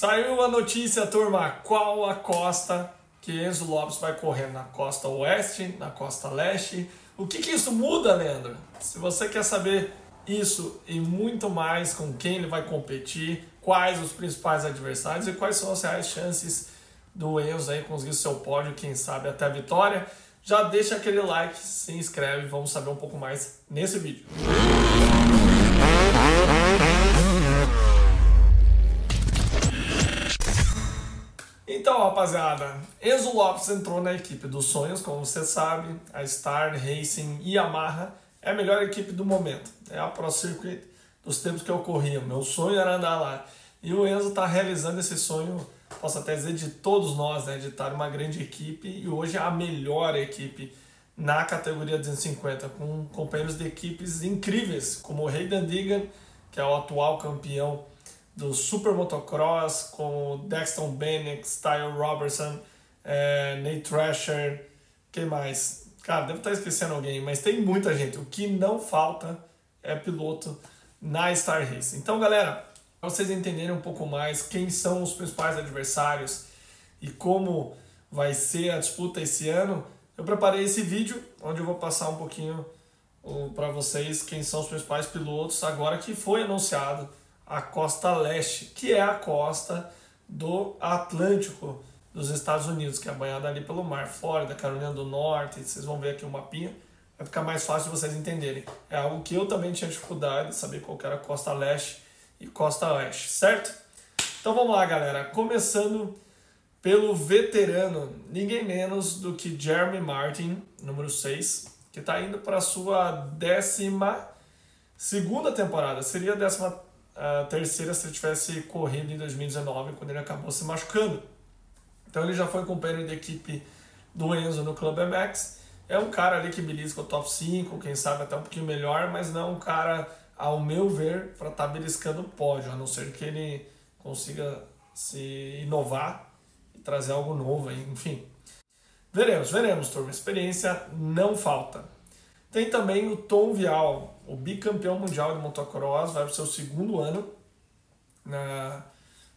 Saiu a notícia, turma, qual a costa que Enzo Lopes vai correr? Na costa oeste, na costa leste? O que, que isso muda, Leandro? Se você quer saber isso e muito mais com quem ele vai competir, quais os principais adversários e quais são as reais chances do Enzo aí conseguir seu pódio, quem sabe até a vitória, já deixa aquele like, se inscreve, vamos saber um pouco mais nesse vídeo. Então, rapaziada, Enzo Lopes entrou na equipe dos sonhos, como você sabe, a Star Racing Yamaha é a melhor equipe do momento. É a Pro Circuit dos tempos que eu corria. Meu sonho era andar lá. E o Enzo está realizando esse sonho, posso até dizer, de todos nós, né? De estar uma grande equipe e hoje a melhor equipe na categoria 250, com companheiros de equipes incríveis, como o Hayden Digan, que é o atual campeão do Super Motocross, com Dexton Bennett, Style Robertson, é, Nate Thrasher, quem mais? Cara, devo estar esquecendo alguém, mas tem muita gente. O que não falta é piloto na Star Race. Então, galera, para vocês entenderem um pouco mais quem são os principais adversários e como vai ser a disputa esse ano, eu preparei esse vídeo onde eu vou passar um pouquinho para vocês quem são os principais pilotos agora que foi anunciado a costa leste, que é a costa do Atlântico dos Estados Unidos, que é banhada ali pelo mar, Flórida, Carolina do Norte, vocês vão ver aqui o mapinha, vai ficar mais fácil de vocês entenderem. É algo que eu também tinha dificuldade de saber qual era a costa leste e costa oeste, certo? Então vamos lá, galera. Começando pelo veterano, ninguém menos do que Jeremy Martin, número 6, que está indo para a sua décima segunda temporada. Seria a décima terceira se ele tivesse corrido em 2019, quando ele acabou se machucando. Então ele já foi companheiro de equipe do Enzo no Club MX. É um cara ali que belisca o top 5, quem sabe até um pouquinho melhor, mas não é um cara, ao meu ver, para estar tá beliscando o pódio, a não ser que ele consiga se inovar e trazer algo novo enfim. Veremos, veremos, turma. Experiência não falta. Tem também o Tom Vial, o bicampeão mundial de motocross, vai para o seu segundo ano na,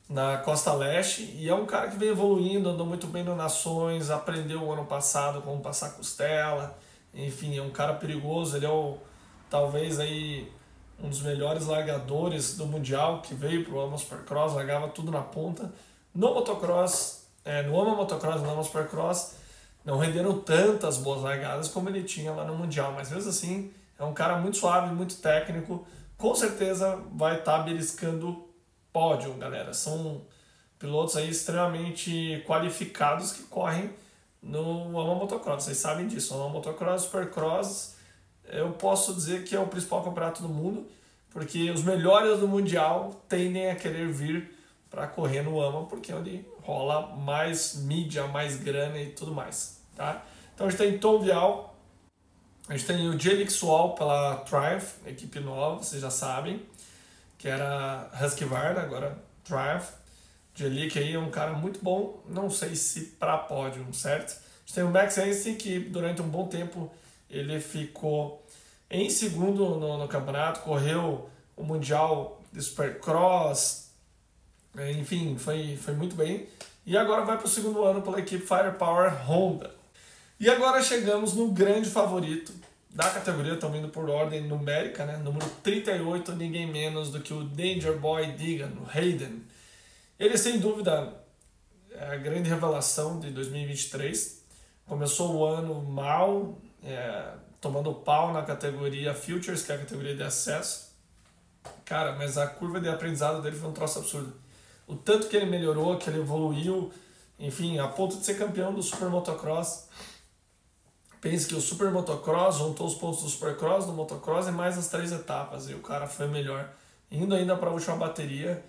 na Costa Leste e é um cara que vem evoluindo, andou muito bem no Nações, aprendeu o ano passado como passar costela, enfim, é um cara perigoso, ele é o, talvez aí um dos melhores largadores do Mundial que veio para o Ama Supercross, largava tudo na ponta. No motocross, é, no Ama Motocross no Ama Supercross, não renderam tantas boas largadas como ele tinha lá no Mundial, mas mesmo assim é um cara muito suave, muito técnico, com certeza vai estar tá beliscando pódio, galera. São pilotos aí extremamente qualificados que correm no Ama Motocross, vocês sabem disso. Ama Motocross, Supercross, eu posso dizer que é o principal campeonato do mundo, porque os melhores do Mundial tendem a querer vir para correr no AMA, porque é onde rola mais mídia, mais grana e tudo mais, tá? Então a gente tem Tom Vial, a gente tem o Jelix Wall pela Triumph, equipe nova, vocês já sabem que era Husqvarna, agora Drive. Jelic aí é um cara muito bom, não sei se para pódio, certo? A gente tem o Max Hansen que durante um bom tempo ele ficou em segundo no, no campeonato, correu o Mundial de Supercross, enfim, foi, foi muito bem. E agora vai para o segundo ano pela equipe Firepower Honda. E agora chegamos no grande favorito, da categoria, estão indo por ordem numérica, né? Número 38, ninguém menos do que o Danger Boy Digan, o Hayden. Ele, sem dúvida, é a grande revelação de 2023. Começou o ano mal, é, tomando pau na categoria Futures, que é a categoria de acesso. Cara, mas a curva de aprendizado dele foi um troço absurdo. O tanto que ele melhorou, que ele evoluiu, enfim, a ponto de ser campeão do Super Motocross Pense que o Super Motocross juntou os pontos do Supercross, do Motocross e mais as três etapas. E o cara foi melhor. Indo ainda para a última bateria,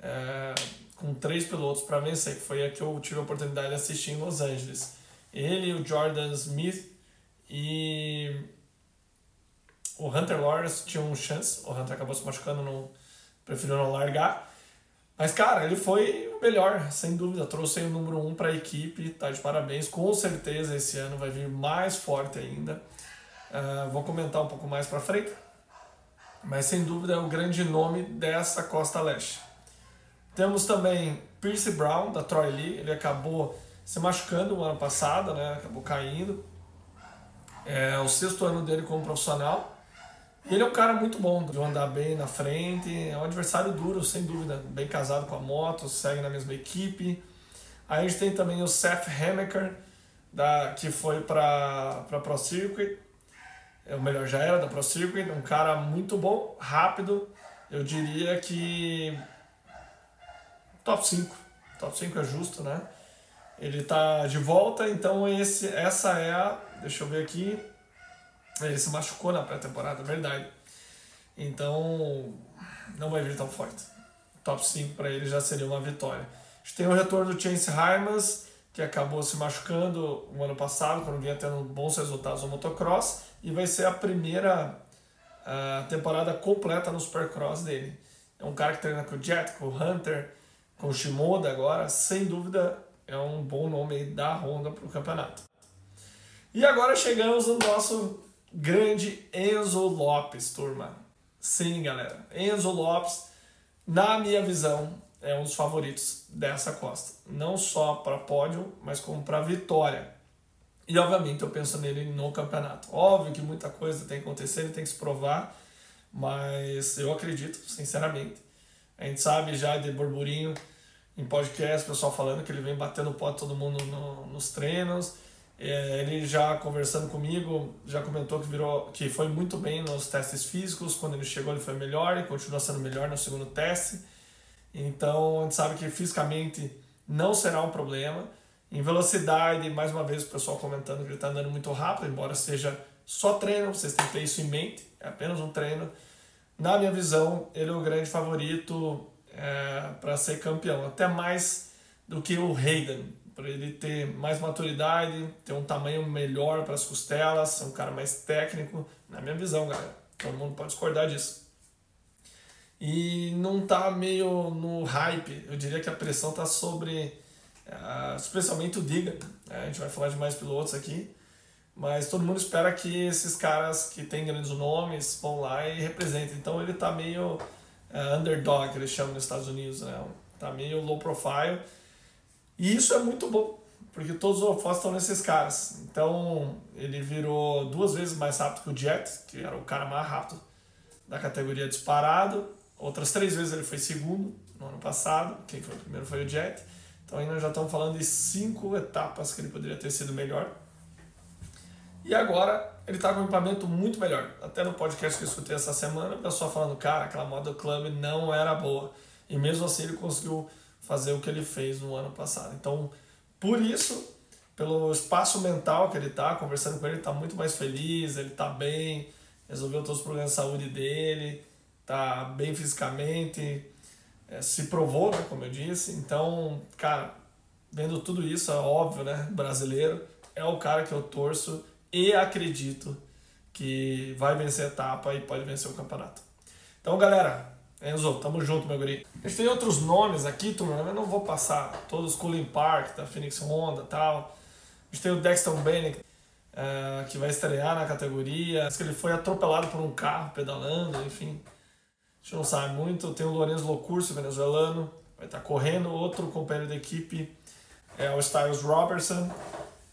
é, com três pilotos para vencer, que foi a que eu tive a oportunidade de assistir em Los Angeles. Ele, o Jordan Smith e o Hunter Lawrence tinham chance. O Hunter acabou se machucando, não, preferiu não largar. Mas, cara, ele foi o melhor, sem dúvida. Trouxe o número um para a equipe, tá de parabéns. Com certeza esse ano vai vir mais forte ainda. Uh, vou comentar um pouco mais para frente. Mas, sem dúvida, é o grande nome dessa Costa Leste. Temos também Pierce Brown, da Troy Lee. Ele acabou se machucando no ano passado, né? Acabou caindo. É o sexto ano dele como profissional. Ele é um cara muito bom, de andar bem na frente. É um adversário duro, sem dúvida. Bem casado com a moto, segue na mesma equipe. Aí a gente tem também o Seth Hammaker, da, que foi para Pro Circuit. É, o melhor já era da Pro Circuit. Um cara muito bom, rápido. Eu diria que top 5. Top 5 é justo, né? Ele tá de volta, então esse, essa é a. Deixa eu ver aqui. Ele se machucou na pré-temporada, verdade. Então não vai vir tão forte. Top 5 para ele já seria uma vitória. A gente tem o retorno do Chance Hymas, que acabou se machucando o ano passado, quando vinha tendo bons resultados no motocross, e vai ser a primeira uh, temporada completa no Supercross dele. É um cara que treina com o Jet, com o Hunter, com o Shimoda agora, sem dúvida é um bom nome da Honda para o campeonato. E agora chegamos no nosso grande Enzo Lopes, turma. Sim, galera. Enzo Lopes, na minha visão, é um dos favoritos dessa Costa. Não só para pódio, mas como para vitória. E obviamente eu penso nele no campeonato. Óbvio que muita coisa tem que acontecer, ele tem que se provar, mas eu acredito, sinceramente. A gente sabe já de burburinho em podcast, pessoal falando que ele vem batendo pó todo mundo no, nos treinos. É, ele já conversando comigo, já comentou que virou que foi muito bem nos testes físicos. Quando ele chegou, ele foi melhor e continua sendo melhor no segundo teste. Então, a gente sabe que fisicamente não será um problema. Em velocidade, mais uma vez o pessoal comentando que ele está andando muito rápido, embora seja só treino, vocês têm que ter isso em mente, é apenas um treino. Na minha visão, ele é o grande favorito é, para ser campeão, até mais do que o Hayden, para ele ter mais maturidade, ter um tamanho melhor para as costelas, ser um cara mais técnico, na minha visão, galera. Todo mundo pode discordar disso. E não tá meio no hype, eu diria que a pressão tá sobre, uh, especialmente o Diga, né? a gente vai falar de mais pilotos aqui, mas todo mundo espera que esses caras que têm grandes nomes vão lá e representem. Então ele tá meio é, underdog, que eles chamam nos Estados Unidos, né? Tá meio low profile. E isso é muito bom, porque todos os holofotes estão nesses caras. Então, ele virou duas vezes mais rápido que o Jet, que era o cara mais rápido da categoria disparado. Outras três vezes ele foi segundo no ano passado. Quem foi o primeiro foi o Jet. Então, ainda já estamos falando de cinco etapas que ele poderia ter sido melhor. E agora ele está com um equipamento muito melhor. Até no podcast que eu escutei essa semana, o pessoal falando, cara, aquela moda Club não era boa. E mesmo assim ele conseguiu fazer o que ele fez no ano passado. Então, por isso, pelo espaço mental que ele está, conversando com ele, ele está muito mais feliz, ele está bem, resolveu todos os problemas de saúde dele, está bem fisicamente, é, se provou, né, como eu disse. Então, cara, vendo tudo isso, é óbvio, né, brasileiro, é o cara que eu torço e acredito que vai vencer a etapa e pode vencer o campeonato. Então, galera, Enzo, tamo junto, meu guri. A gente tem outros nomes aqui, turma, eu não vou passar todos, Colin Park, da Phoenix Honda tal. A gente tem o Dexter Bennett, é, que vai estrear na categoria. que ele foi atropelado por um carro pedalando, enfim. A gente não sabe muito. Tem o Lorenzo Locurso, venezuelano, vai estar tá correndo. Outro companheiro da equipe é o Styles Robertson.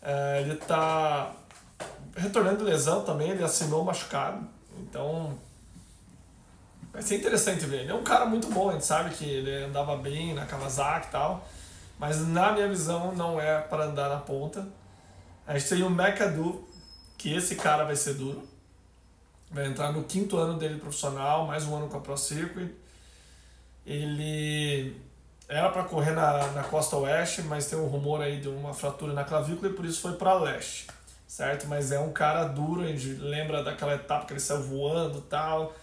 É, ele está retornando de lesão também, ele assinou machucado. Então, vai ser interessante ver. Ele é um cara muito bom, a gente sabe que ele andava bem na Kawasaki e tal, mas na minha visão não é para andar na ponta. A gente tem o McAdoo, que esse cara vai ser duro. Vai entrar no quinto ano dele profissional, mais um ano com a Pro Circuit. Ele era para correr na, na costa oeste, mas tem um rumor aí de uma fratura na clavícula e por isso foi para leste certo? Mas é um cara duro, a gente lembra daquela etapa que ele saiu voando tal,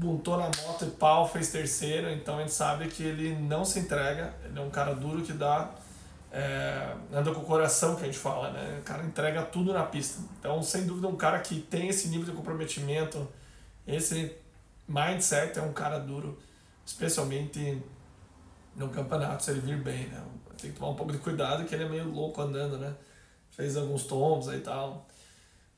montou na moto e pau, fez terceiro, então a gente sabe que ele não se entrega, ele é um cara duro que dá, é, anda com o coração que a gente fala, né? O cara entrega tudo na pista. Então, sem dúvida, um cara que tem esse nível de comprometimento, esse mindset é um cara duro, especialmente no campeonato, se ele vir bem, né? Tem que tomar um pouco de cuidado que ele é meio louco andando, né? fez alguns tombos e tal.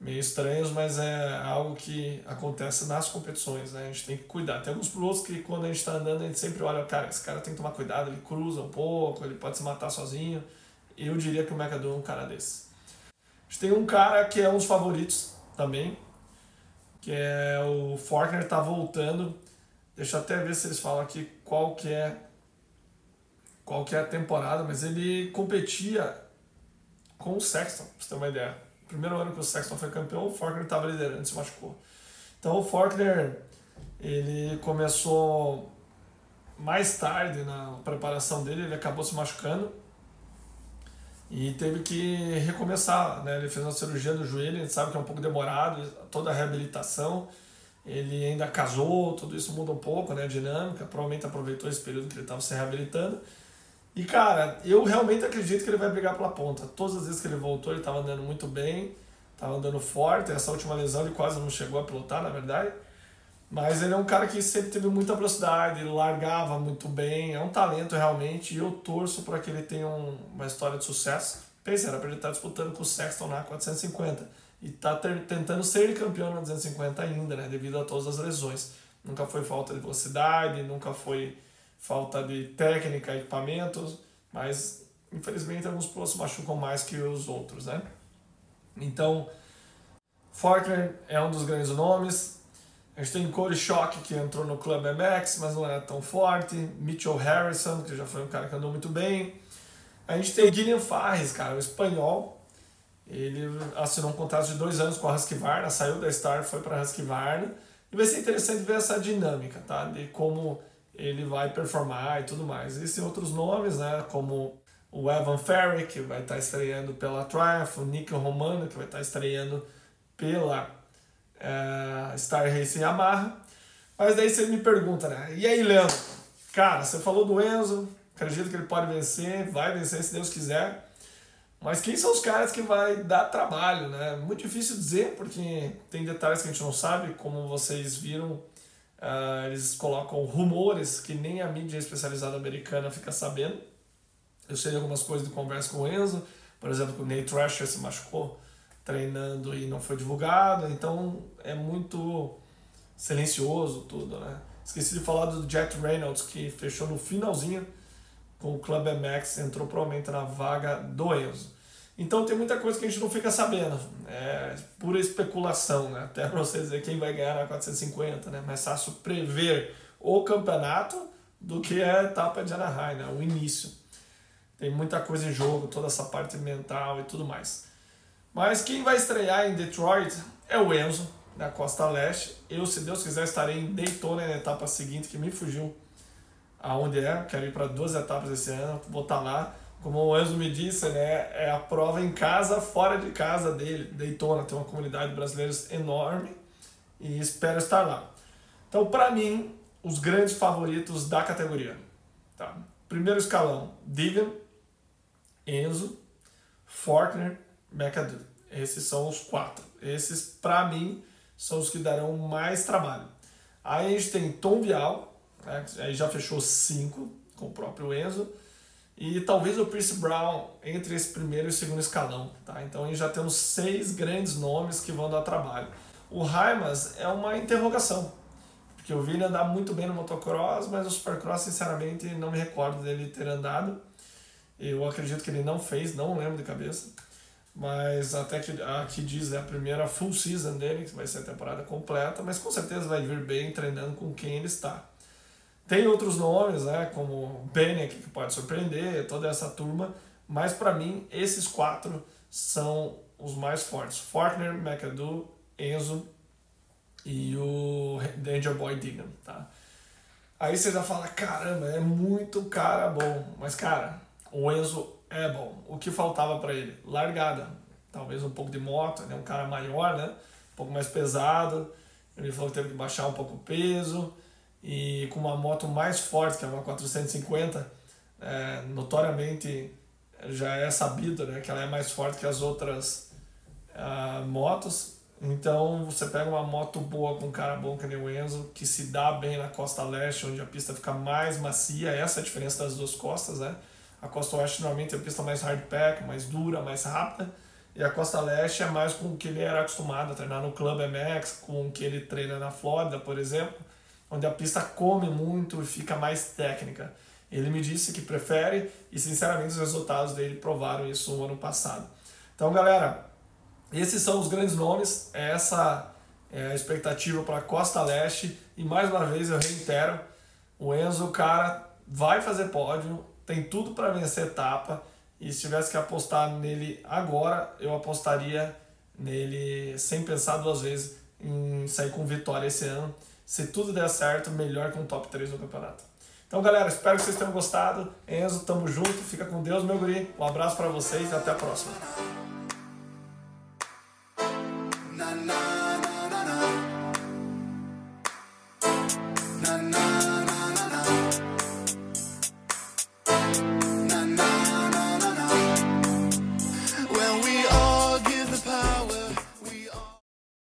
Meio estranhos, mas é algo que acontece nas competições, né? A gente tem que cuidar. Tem alguns pilotos que quando a gente está andando, a gente sempre olha, cara, esse cara tem que tomar cuidado, ele cruza um pouco, ele pode se matar sozinho. Eu diria que o McAdoo é um cara desse. A gente tem um cara que é um dos favoritos também, que é o Forkner tá voltando. Deixa eu até ver se eles falam aqui qual que é qual que é a temporada, mas ele competia com o Sexton, pra você ter uma ideia. Primeiro ano que o Sexton foi campeão, o Forkner estava liderando, se machucou. Então o Forkner ele começou mais tarde na preparação dele, ele acabou se machucando e teve que recomeçar, né? Ele fez uma cirurgia do joelho, a gente sabe que é um pouco demorado, toda a reabilitação. Ele ainda casou, tudo isso muda um pouco, né? A dinâmica, provavelmente aproveitou esse período que ele estava se reabilitando. E cara, eu realmente acredito que ele vai brigar pela ponta. Todas as vezes que ele voltou, ele estava andando muito bem, estava andando forte. Essa última lesão ele quase não chegou a pilotar, na verdade. Mas ele é um cara que sempre teve muita velocidade, ele largava muito bem, é um talento realmente, e eu torço para que ele tenha um, uma história de sucesso. Pensa, era para ele estar tá disputando com o Sexton na 450 e tá ter, tentando ser campeão na 250 ainda, né, devido a todas as lesões. Nunca foi falta de velocidade, nunca foi falta de técnica, equipamentos, mas infelizmente alguns pilotos machucam mais que os outros, né? Então, Faulkner é um dos grandes nomes, a gente tem Cody Shock, que entrou no Club MX, mas não era tão forte. Mitchell Harrison, que já foi um cara que andou muito bem. A gente tem Guilherme Farres, cara, o espanhol. Ele assinou um contrato de dois anos com a Husqvarna, saiu da Star, foi para a Husqvarna. E vai ser interessante ver essa dinâmica, tá? De como ele vai performar e tudo mais. Existem outros nomes, né? Como o Evan Ferry, que vai estar estreando pela Triumph, o Nick Romano, que vai estar estreando pela é, Star Racing Yamaha. Mas daí você me pergunta, né? E aí, Leandro? Cara, você falou do Enzo, acredito que ele pode vencer, vai vencer se Deus quiser. Mas quem são os caras que vai dar trabalho, né? Muito difícil dizer, porque tem detalhes que a gente não sabe, como vocês viram, uh, eles colocam rumores que nem a mídia especializada americana fica sabendo. Eu sei de algumas coisas de conversa com o Enzo, por exemplo, que o Nate Thrasher se machucou treinando e não foi divulgado, então é muito silencioso tudo, né? Esqueci de falar do Jet Reynolds, que fechou no finalzinho com o Club MX, entrou provavelmente na vaga do Enzo. Então tem muita coisa que a gente não fica sabendo, é pura especulação, né? Até para você dizer quem vai ganhar na 450, né? Mais fácil prever o campeonato do que a etapa de Anaheim, né? O início. Tem muita coisa em jogo, toda essa parte mental e tudo mais. Mas quem vai estrear em Detroit é o Enzo, da Costa Leste. Eu, se Deus quiser, estarei em Daytona na etapa seguinte, que me fugiu aonde é. Quero ir para duas etapas esse ano, vou estar tá lá. Como o Enzo me disse, né, é a prova em casa, fora de casa dele. Daytona tem uma comunidade brasileira enorme e espero estar lá. Então, para mim, os grandes favoritos da categoria. Tá? Primeiro escalão, Digan, Enzo, Forkner McAdoo. Esses são os quatro. Esses, para mim, são os que darão mais trabalho. Aí a gente tem Tom Vial, né? aí já fechou cinco com o próprio Enzo. E talvez o Pierce Brown entre esse primeiro e segundo escalão. Tá? Então aí já temos seis grandes nomes que vão dar trabalho. O Raimas é uma interrogação. Porque eu vi ele andar muito bem no motocross, mas o supercross, sinceramente, não me recordo dele ter andado. Eu acredito que ele não fez, não lembro de cabeça mas até que aqui diz é a primeira full season dele, que vai ser a temporada completa, mas com certeza vai vir bem treinando com quem ele está. Tem outros nomes, né, como Bennett, que pode surpreender, toda essa turma, mas para mim esses quatro são os mais fortes. Fortner, McAdoo, Enzo e o Danger Boy Digan, tá? Aí você já fala, caramba, é muito cara bom, mas cara, o Enzo é bom. O que faltava para ele? Largada. Talvez um pouco de moto, ele é um cara maior, né? Um pouco mais pesado. Ele falou que teve que baixar um pouco o peso. E com uma moto mais forte, que é uma 450, é, notoriamente já é sabido né, que ela é mais forte que as outras uh, motos. Então você pega uma moto boa com um cara bom que nem o Enzo, que se dá bem na costa leste, onde a pista fica mais macia, essa é a diferença das duas costas, né? A costa oeste normalmente é a pista mais hard pack, mais dura, mais rápida. e a Costa Leste é mais com o que ele era acostumado a treinar no Club MX, com o que ele treina na Flórida, por exemplo, onde a pista come muito e fica mais técnica. Ele me disse que prefere e, sinceramente, os resultados dele provaram isso no ano passado. Então, galera, esses são os grandes nomes, é essa é a expectativa para a Costa Leste e, mais uma vez, eu reitero, o Enzo, cara, vai fazer pódio, tem tudo para vencer etapa e se tivesse que apostar nele agora, eu apostaria nele sem pensar duas vezes em sair com vitória esse ano. Se tudo der certo, melhor que um top 3 no campeonato. Então, galera, espero que vocês tenham gostado. Enzo, tamo junto. Fica com Deus, meu guri. Um abraço para vocês e até a próxima.